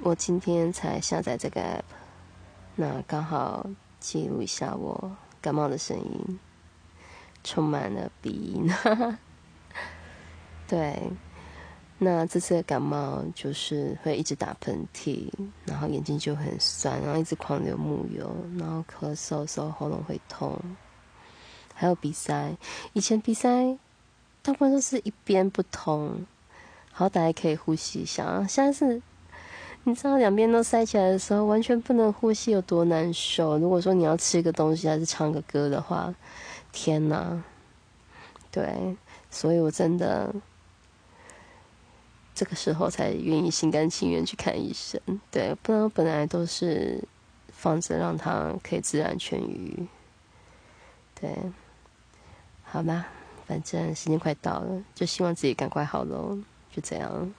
我今天才下载这个 app，那刚好记录一下我感冒的声音，充满了鼻音。对，那这次的感冒就是会一直打喷嚏，然后眼睛就很酸，然后一直狂流木油，然后咳嗽的时候喉咙会痛，还有鼻塞。以前鼻塞大部分都是一边不通，好歹可以呼吸一下，现在是。你知道两边都塞起来的时候，完全不能呼吸，有多难受？如果说你要吃个东西还是唱个歌的话，天哪！对，所以我真的这个时候才愿意心甘情愿去看医生。对，不然本来都是放着让它可以自然痊愈。对，好吧，反正时间快到了，就希望自己赶快好喽。就这样。